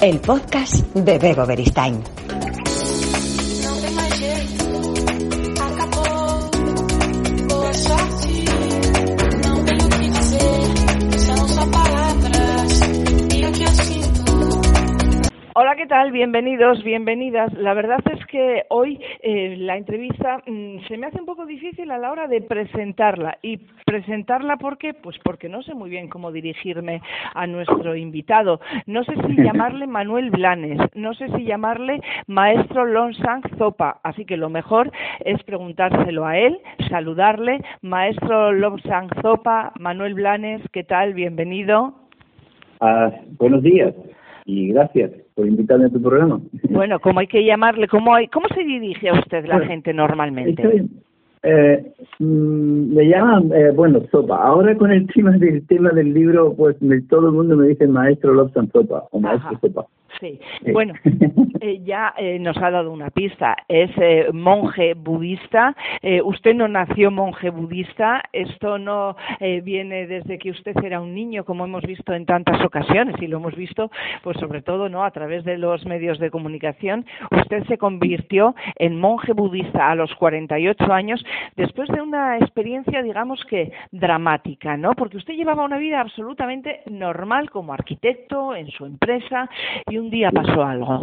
El podcast de Bebo Beristain. Tal? Bienvenidos, bienvenidas. La verdad es que hoy eh, la entrevista mm, se me hace un poco difícil a la hora de presentarla. ¿Y presentarla por qué? Pues porque no sé muy bien cómo dirigirme a nuestro invitado. No sé si llamarle Manuel Blanes, no sé si llamarle Maestro Lonsang Zopa. Así que lo mejor es preguntárselo a él, saludarle. Maestro Lonsang Zopa, Manuel Blanes, ¿qué tal? Bienvenido. Ah, buenos días y gracias por invitarme a tu programa. Bueno, ¿cómo hay que llamarle? ¿Cómo, hay, cómo se dirige a usted la Bueno, gente normalmente? Bien. Eh, mm, me llaman, eh, bueno, Sopa. Ahora con el tema del tema del libro, pues me- todo el mundo me dice maestro Lobsan Sopa o maestro Ajá. Sopa. Sí, bueno, eh, ya eh, nos ha dado una pista. Es eh, monje budista. Usted no nació monje budista. Esto no viene desde que usted era un niño, como hemos visto en tantas ocasiones y lo hemos visto, pues sobre todo, no, a través de los medios de comunicación. Usted se convirtió en monje budista a los 48 años después de una experiencia, digamos que dramática, ¿no? Porque usted llevaba una vida absolutamente normal como arquitecto en su empresa y un día pasó algo.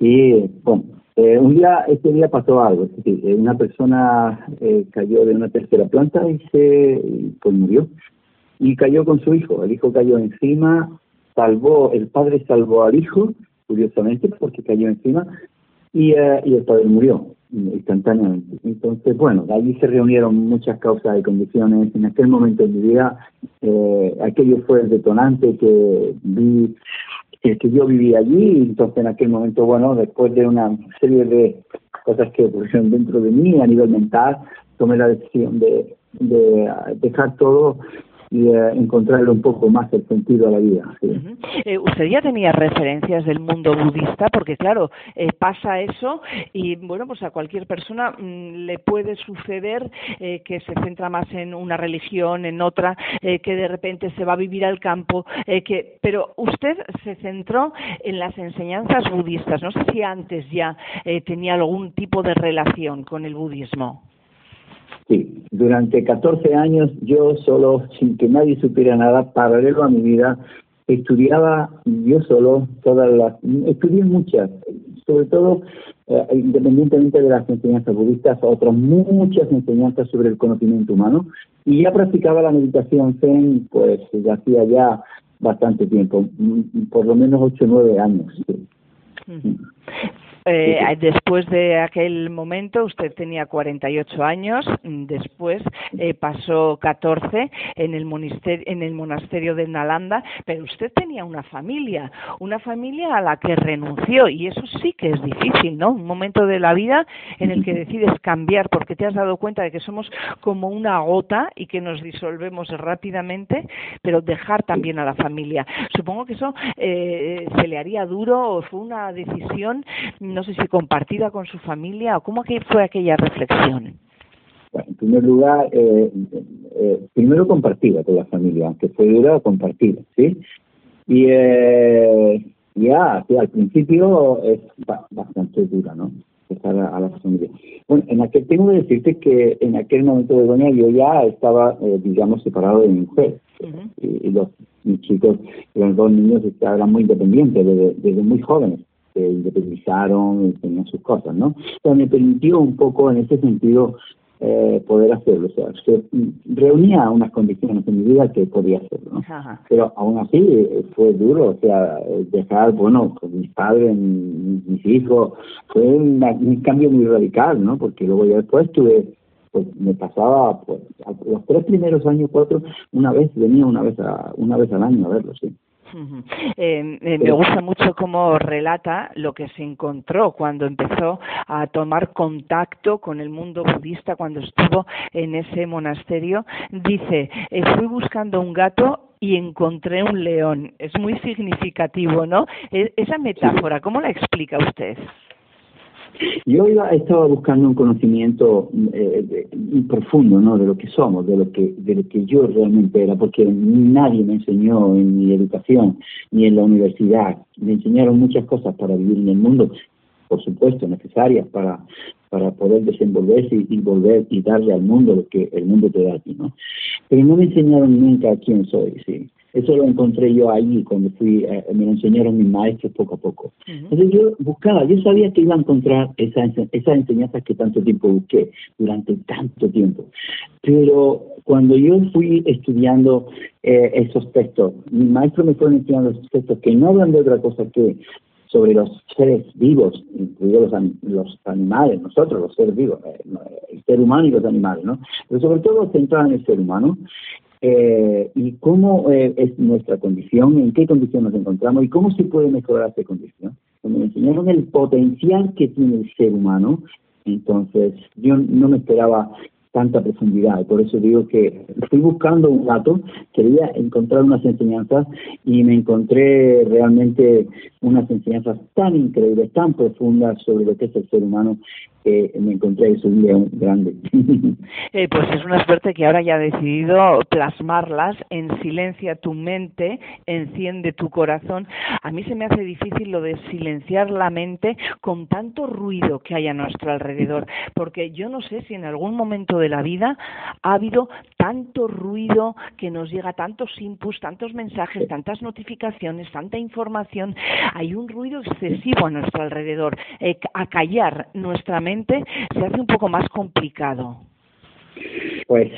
Y bueno, eh, un día, ese día pasó algo. Eh, una persona eh, cayó de una tercera planta y se pues murió. Y cayó con su hijo. El hijo cayó encima, salvó, el padre salvó al hijo, curiosamente, porque cayó encima, y, eh, y el padre murió instantáneamente. Entonces, bueno, de allí se reunieron muchas causas y condiciones. En aquel momento en mi vida, eh, aquello fue el detonante que vi que, que yo vivía allí entonces en aquel momento, bueno, después de una serie de cosas que ocurrieron dentro de mí a nivel mental, tomé la decisión de, de ah, dejar todo y eh, encontrarle un poco más el sentido a la vida. Eh, usted ya tenía referencias del mundo budista, porque claro, eh, pasa eso y bueno, pues a cualquier persona mm, le puede suceder eh, que se centra más en una religión, en otra, que de repente se va a vivir al campo, que, pero usted se centró en las enseñanzas budistas. No sé si antes ya tenía algún tipo de relación con el budismo. Durante 14 años yo solo, sin que nadie supiera nada, paralelo a mi vida, estudiaba yo solo todas las, estudié muchas, sobre todo eh, independientemente de las enseñanzas budistas, otras muchas enseñanzas sobre el conocimiento humano, y ya practicaba la meditación Zen, pues ya hacía ya bastante tiempo, mm, por lo menos 8 o 9 años. Eh, después de aquel momento, usted tenía 48 años, después eh, pasó 14 en el, monasterio, en el monasterio de Nalanda, pero usted tenía una familia, una familia a la que renunció y eso sí que es difícil, ¿no? Un momento de la vida en el que decides cambiar porque te has dado cuenta de que somos como una gota y que nos disolvemos rápidamente, pero dejar también a la familia. Supongo que eso eh, se le haría duro o fue una decisión no sé si compartida con su familia o cómo que fue aquella reflexión. Bueno, en primer lugar, eh, eh, primero compartida con la familia, aunque fue dura, compartida, ¿sí? Y eh, ya, sí, al principio es ba- bastante dura, ¿no? Dejar a, a la familia. Bueno, en aquel, tengo que decirte que en aquel momento de Doña yo ya estaba, eh, digamos, separado de mi mujer. Y, y los mis chicos, los dos niños eran muy independientes desde, desde muy jóvenes se independizaron y tenían sus cosas, ¿no? Pero me permitió un poco en ese sentido eh, poder hacerlo. O sea, se reunía unas condiciones en mi vida que podía hacerlo, ¿no? Pero aún así eh, fue duro, o sea, dejar, bueno, con mis padres, mis, mis hijos, fue una- un cambio muy radical, ¿no? Porque luego ya después tuve, pues me pasaba, pues, los tres primeros años, cuatro, una vez, venía una vez a, una vez al año a verlo, sí. Eh, eh, me gusta mucho cómo relata lo que se encontró cuando empezó a tomar contacto con el mundo budista, cuando estuvo en ese monasterio. Dice, eh, fui buscando un gato y encontré un león. Es muy significativo, ¿no? E- esa metáfora, ¿cómo la explica usted? Yo iba, estaba buscando un conocimiento eh, profundo, ¿no? De lo que somos, de lo que, de lo que yo realmente era, porque nadie me enseñó en mi educación ni en la universidad. Me enseñaron muchas cosas para vivir en el mundo, por supuesto, necesarias para, para poder desenvolverse y, y volver y darle al mundo lo que el mundo te da a ti, ¿no? Pero no me enseñaron nunca quién soy, sí. Eso lo encontré yo ahí cuando fui, eh, me lo enseñaron mis maestros poco a poco. Entonces yo buscaba, yo sabía que iba a encontrar esa, esas enseñanzas que tanto tiempo busqué, durante tanto tiempo. Pero cuando yo fui estudiando eh, esos textos, mis maestros me fueron enseñando esos textos que no hablan de otra cosa que sobre los seres vivos, incluidos los, los animales, nosotros los seres vivos, eh, no, el ser humano y los animales, ¿no? Pero sobre todo centrado en el ser humano eh, y cómo eh, es nuestra condición, en qué condición nos encontramos y cómo se puede mejorar esa condición. Cuando me enseñaron el potencial que tiene el ser humano, entonces yo no me esperaba tanta profundidad. Por eso digo que fui buscando un rato, quería encontrar unas enseñanzas y me encontré realmente unas enseñanzas tan increíbles, tan profundas sobre lo que es el ser humano, que me encontré eso un león grande. Eh, pues es una suerte que ahora ya ha decidido plasmarlas en silencia tu mente, enciende tu corazón. A mí se me hace difícil lo de silenciar la mente con tanto ruido que hay a nuestro alrededor, porque yo no sé si en algún momento de la vida ha habido tanto ruido que nos llega tantos inputs, tantos mensajes, tantas notificaciones, tanta información. Hay un ruido excesivo a nuestro alrededor. Eh, acallar nuestra mente se hace un poco más complicado. Pues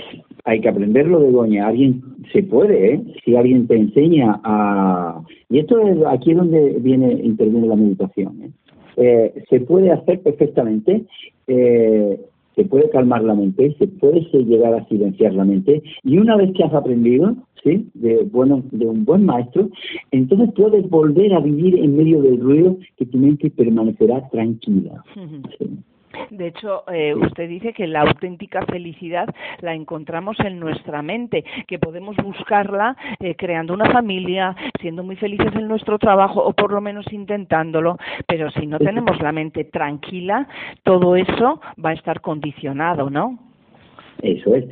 hay que aprenderlo de Doña. Alguien se puede, ¿eh? Si alguien te enseña a... Y esto es aquí donde viene, interviene la meditación. ¿eh? Eh, se puede hacer perfectamente, eh, se puede calmar la mente, se puede llegar a silenciar la mente y una vez que has aprendido, ¿sí? De, bueno, de un buen maestro, entonces puedes volver a vivir en medio del ruido que tu mente permanecerá tranquila. ¿sí? De hecho, eh, usted dice que la auténtica felicidad la encontramos en nuestra mente, que podemos buscarla eh, creando una familia, siendo muy felices en nuestro trabajo o por lo menos intentándolo, pero si no tenemos la mente tranquila, todo eso va a estar condicionado, ¿no? Eso es.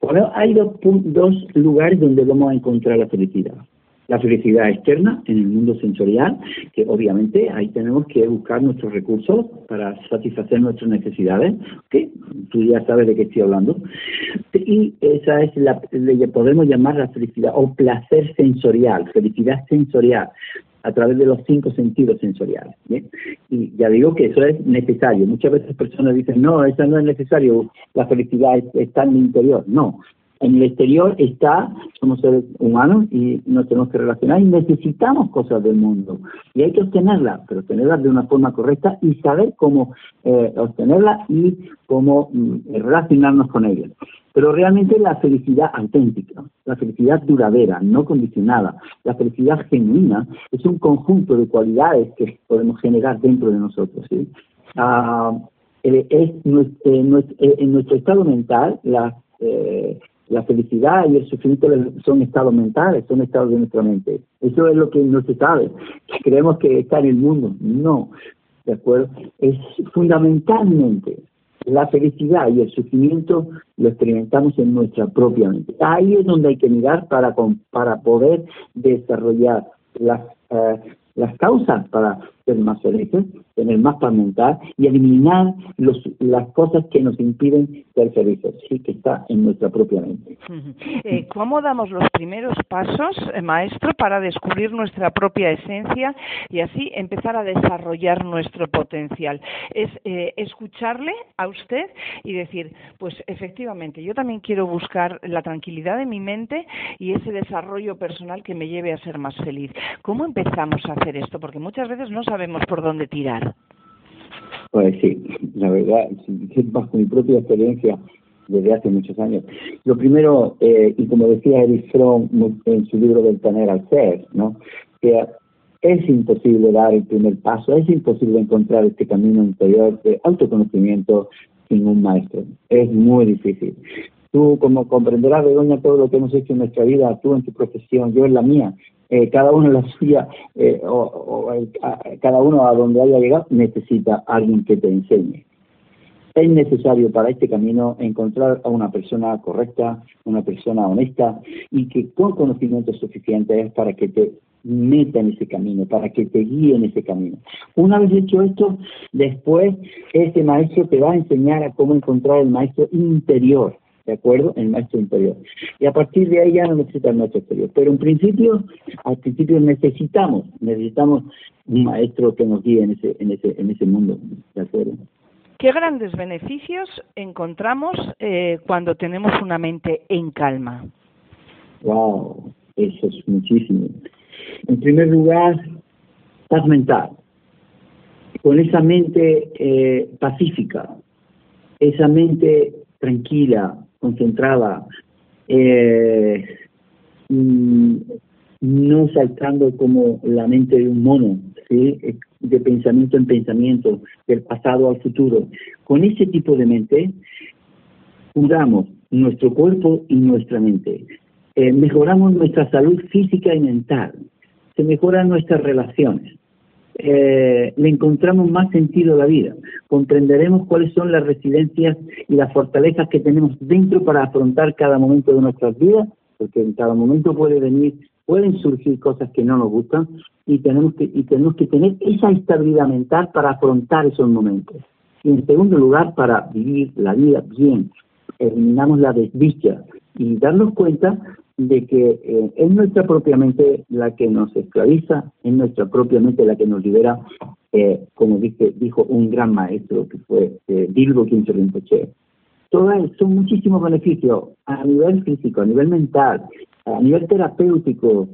Bueno, hay dos, dos lugares donde vamos a encontrar la felicidad. La felicidad externa en el mundo sensorial, que obviamente ahí tenemos que buscar nuestros recursos para satisfacer nuestras necesidades, ¿ok? Tú ya sabes de qué estoy hablando. Y esa es la, podemos llamar la felicidad o placer sensorial, felicidad sensorial a través de los cinco sentidos sensoriales. Y ya digo que eso es necesario. Muchas veces personas dicen, no, eso no es necesario, la felicidad es- está en el interior. No, en el exterior está, somos seres humanos y nos tenemos que relacionar y necesitamos cosas del mundo. Y hay que obtenerlas, pero obtenerlas de una forma correcta y saber cómo eh, obtenerlas y cómo mm, relacionarnos con ellas. Pero realmente la felicidad auténtica, la felicidad duradera, no condicionada, la felicidad genuina, es un conjunto de cualidades que podemos generar dentro de nosotros. ¿sí? Ah, eh, en nuestro estado mental, la, eh, la felicidad y el sufrimiento son estados mentales, son estados de nuestra mente. Eso es lo que no se sabe. Creemos que está en el mundo. No, ¿de acuerdo? Es fundamentalmente la felicidad y el sufrimiento lo experimentamos en nuestra propia mente. Ahí es donde hay que mirar para, para poder desarrollar las, eh, las causas para ser más felices, tener más paz y eliminar los, las cosas que nos impiden ser felices, sí que está en nuestra propia mente. Eh, ¿Cómo damos los primeros pasos, eh, maestro, para descubrir nuestra propia esencia y así empezar a desarrollar nuestro potencial? Es eh, escucharle a usted y decir, pues efectivamente, yo también quiero buscar la tranquilidad de mi mente y ese desarrollo personal que me lleve a ser más feliz. ¿Cómo empezamos a hacer esto? Porque muchas veces no sabemos por dónde tirar. Pues sí, la verdad, bajo mi propia experiencia, desde hace muchos años. Lo primero, eh, y como decía Eric Fromm en su libro del tener al ser, ¿no? que es imposible dar el primer paso, es imposible encontrar este camino interior de autoconocimiento sin un maestro. Es muy difícil. Tú, como comprenderás, Begoña, todo lo que hemos hecho en nuestra vida, tú en tu profesión, yo en la mía, eh, cada uno en la suya, eh, o, cada uno a donde haya llegado, necesita alguien que te enseñe es necesario para este camino encontrar a una persona correcta, una persona honesta y que con conocimientos suficientes para que te meta en ese camino, para que te guíe en ese camino. Una vez hecho esto, después ese maestro te va a enseñar a cómo encontrar el maestro interior, ¿de acuerdo? El maestro interior. Y a partir de ahí ya no necesitas el maestro exterior. Pero en principio, al principio necesitamos, necesitamos un maestro que nos guíe en ese, en ese, en ese mundo, ¿de acuerdo? ¿Qué grandes beneficios encontramos eh, cuando tenemos una mente en calma? Wow, eso es muchísimo. En primer lugar, paz mental. Con esa mente eh, pacífica, esa mente tranquila, concentrada, eh, mm, no saltando como la mente de un mono, ¿sí? de pensamiento en pensamiento, del pasado al futuro. Con ese tipo de mente, curamos nuestro cuerpo y nuestra mente. Eh, mejoramos nuestra salud física y mental. Se mejoran nuestras relaciones. Eh, le encontramos más sentido a la vida. Comprenderemos cuáles son las residencias y las fortalezas que tenemos dentro para afrontar cada momento de nuestras vidas, porque en cada momento puede venir pueden surgir cosas que no nos gustan y tenemos que, y tenemos que tener esa estabilidad mental para afrontar esos momentos. Y en segundo lugar, para vivir la vida bien, eliminamos la desdicha y darnos cuenta de que eh, es nuestra propia mente la que nos esclaviza, es nuestra propia mente la que nos libera, eh, como dice, dijo un gran maestro que fue eh, Bilbo Rinpoche. Todas son muchísimos beneficios a nivel físico, a nivel mental, a nivel terapéutico,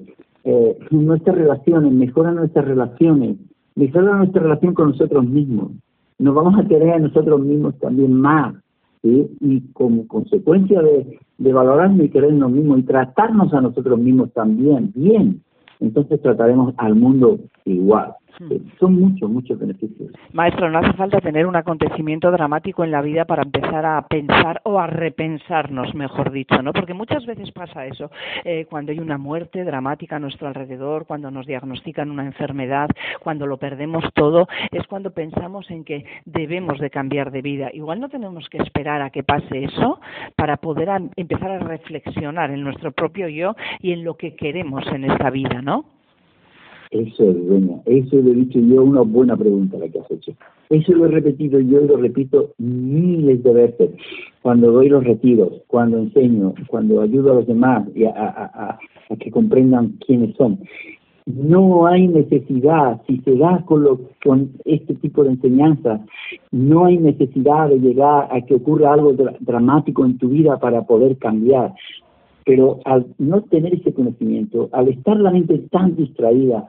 eh, nuestras relaciones, mejora nuestras relaciones, mejora nuestra relación con nosotros mismos. Nos vamos a querer a nosotros mismos también más, y como consecuencia de, de valorarnos y querernos mismos y tratarnos a nosotros mismos también bien, entonces trataremos al mundo igual. Eh, son muchos, muchos beneficios. Maestro, no hace falta tener un acontecimiento dramático en la vida para empezar a pensar o a repensarnos, mejor dicho, ¿no? Porque muchas veces pasa eso, eh, cuando hay una muerte dramática a nuestro alrededor, cuando nos diagnostican una enfermedad, cuando lo perdemos todo, es cuando pensamos en que debemos de cambiar de vida. Igual no tenemos que esperar a que pase eso para poder empezar a reflexionar en nuestro propio yo y en lo que queremos en esta vida, ¿no? Eso es, bueno, eso lo he dicho yo, una buena pregunta la que has hecho. Eso lo he repetido yo y lo repito miles de veces. Cuando doy los retiros, cuando enseño, cuando ayudo a los demás y a, que comprendan quiénes son. No hay necesidad, si se da con, lo, con este tipo de enseñanza, no hay necesidad de llegar a que ocurra algo dramático en tu vida para poder cambiar pero al no tener ese conocimiento, al estar la mente tan distraída,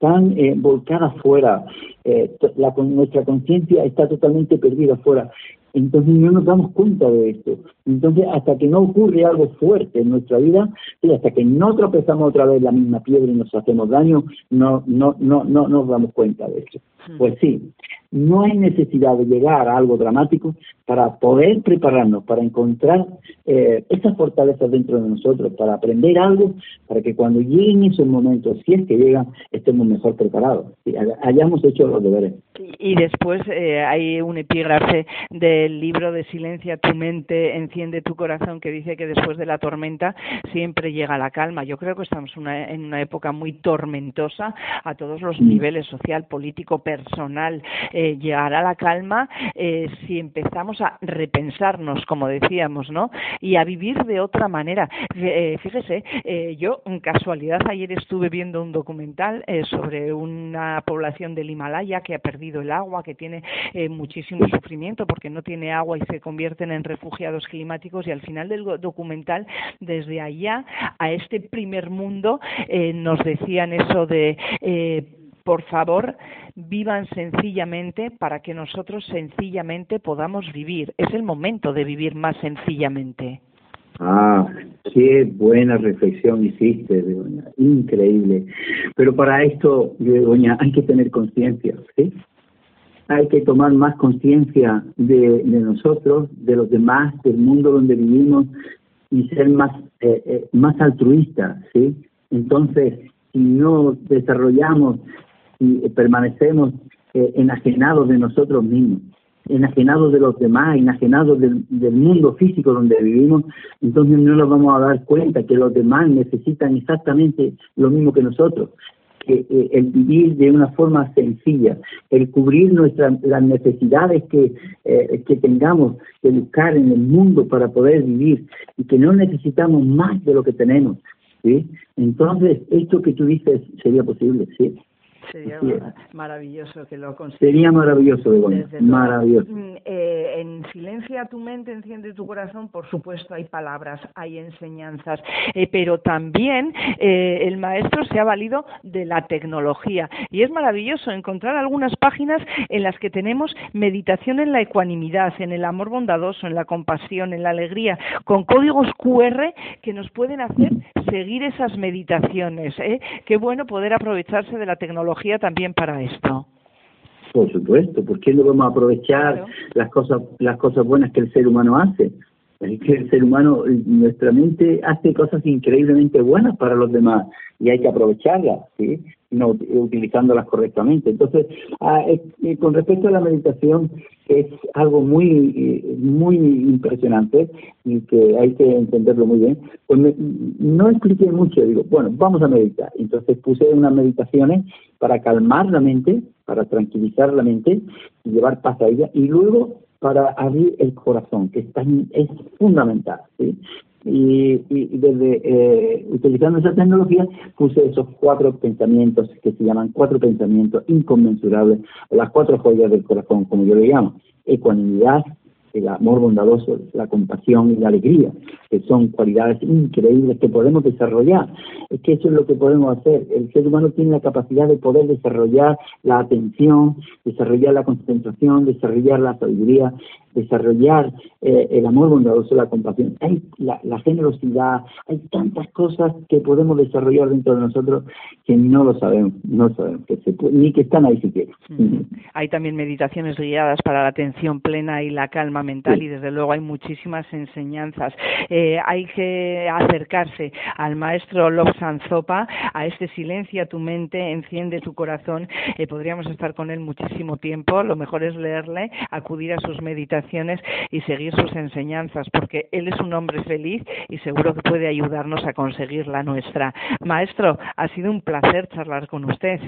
tan eh, volcada afuera, eh, la, nuestra conciencia está totalmente perdida afuera, entonces no nos damos cuenta de esto. Entonces, hasta que no ocurre algo fuerte en nuestra vida, y hasta que no tropezamos otra vez la misma piedra y nos hacemos daño, no, no, no, no nos damos cuenta de esto. Hmm. Pues sí, no hay necesidad de llegar a algo dramático para poder prepararnos, para encontrar eh, esas fortalezas dentro de nosotros, para aprender algo, para que cuando lleguen esos momentos, si es que llegan, estemos mejor preparados, y hayamos hecho los deberes. Y después eh, hay un epígrafe del libro de Silencia tu mente, enciende tu corazón, que dice que después de la tormenta siempre llega la calma. Yo creo que estamos en una época muy tormentosa a todos los niveles, social, político, personal. Eh, llegará la calma eh, si empezamos a repensarnos, como decíamos, ¿no? Y a vivir de otra manera. Eh, fíjese, eh, yo, en casualidad, ayer estuve viendo un documental eh, sobre una población del Himalaya que ha perdido el agua, que tiene muchísimo sufrimiento porque no tiene agua y se convierten en refugiados climáticos y al final del documental, desde allá a este primer mundo, nos decían eso de por favor, vivan sencillamente para que nosotros sencillamente podamos vivir. Es el momento de vivir más sencillamente. Ah, qué buena reflexión hiciste, Begoña. Increíble. Pero para esto, Begoña, hay que tener conciencia, ¿sí? Hay que tomar más conciencia de, nosotros, de los demás, del mundo donde vivimos y ser más, eh, eh, más altruistas, ¿sí? Entonces, si no desarrollamos y permanecemos eh, enajenados de nosotros mismos, enajenados de los demás, enajenados del, mundo físico donde vivimos, entonces no nos vamos a dar cuenta que los demás necesitan exactamente lo mismo que nosotros. Eh, el vivir de una forma sencilla, el cubrir nuestras las necesidades que, eh, que tengamos que buscar en el mundo para poder vivir y que no necesitamos más de lo que tenemos. ¿sí? Entonces, esto que tú dices sería posible, ¿sí? Sería maravilloso que lo consigas. Sería maravilloso, Begoña, maravilloso. Eh, en Silencia tu mente, enciende tu corazón, por supuesto hay palabras, hay enseñanzas, eh, pero también eh, el maestro se ha valido de la tecnología y es maravilloso encontrar algunas páginas en las que tenemos meditación en la ecuanimidad, en el amor bondadoso, en la compasión, en la alegría, con códigos QR que nos pueden hacer seguir esas meditaciones. ¿eh? Qué bueno poder aprovecharse de la tecnología también para esto. Por supuesto, ¿por qué no vamos a aprovechar claro. las cosas las cosas buenas que el ser humano hace? Que el ser humano, nuestra mente hace cosas increíblemente buenas para los demás y hay que aprovecharlas, ¿sí? No, utilizándolas correctamente. Entonces, ah, eh, con respecto a la meditación, es algo muy muy impresionante y que hay que entenderlo muy bien. Pues me, no expliqué mucho, digo, bueno, vamos a meditar. Entonces puse unas meditaciones para calmar la mente, para tranquilizar la mente y llevar paz a ella y luego para abrir el corazón, que es, tan, es fundamental. Y, y, desde eh, utilizando esa tecnología puse esos cuatro pensamientos que se llaman cuatro pensamientos inconmensurables, las cuatro joyas del corazón, como yo le llamo, ecuanimidad, el amor bondadoso, la compasión y la alegría, que son cualidades increíbles que podemos desarrollar. Es que eso es lo que podemos hacer. El ser humano tiene la capacidad de poder desarrollar la atención, desarrollar la concentración, desarrollar la sabiduría, desarrollar eh, el amor bondadoso, la compasión, hay la, la, generosidad, hay tantas cosas que podemos desarrollar dentro de nosotros que no lo sabemos, no sabemos que se puede, ni que están ahí siquiera. Mm. Hay también meditaciones guiadas para la atención plena y la calma mental sí. y desde luego hay muchísimas enseñanzas. Eh, hay que acercarse al maestro Lobsan Zopa, a este silencia tu mente, enciende tu corazón. Eh, podríamos estar con él muchísimo tiempo. Lo mejor es leerle, acudir a sus meditaciones y seguir sus enseñanzas, porque él es un hombre feliz y seguro que puede ayudarnos a conseguir la nuestra. Maestro, ha sido un placer charlar con usted.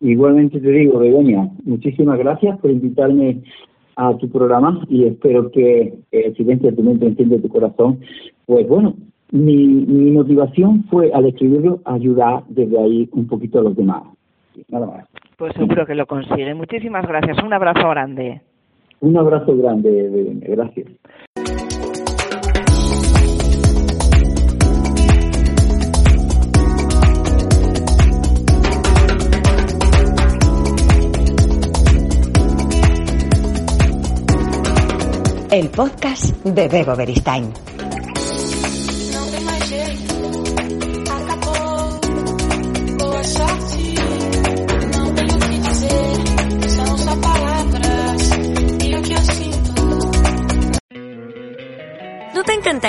Igualmente te digo, Begoña, muchísimas gracias por invitarme a tu programa y espero que el silencio de tu mente enciende tu corazón. Pues bueno, mi, mi motivación fue al escribirlo ayudar desde ahí un poquito a los demás. Nada más. Pues seguro que lo consigue. Muchísimas gracias. Un abrazo grande. Un abrazo grande, gracias. El podcast de Bebo Beristain.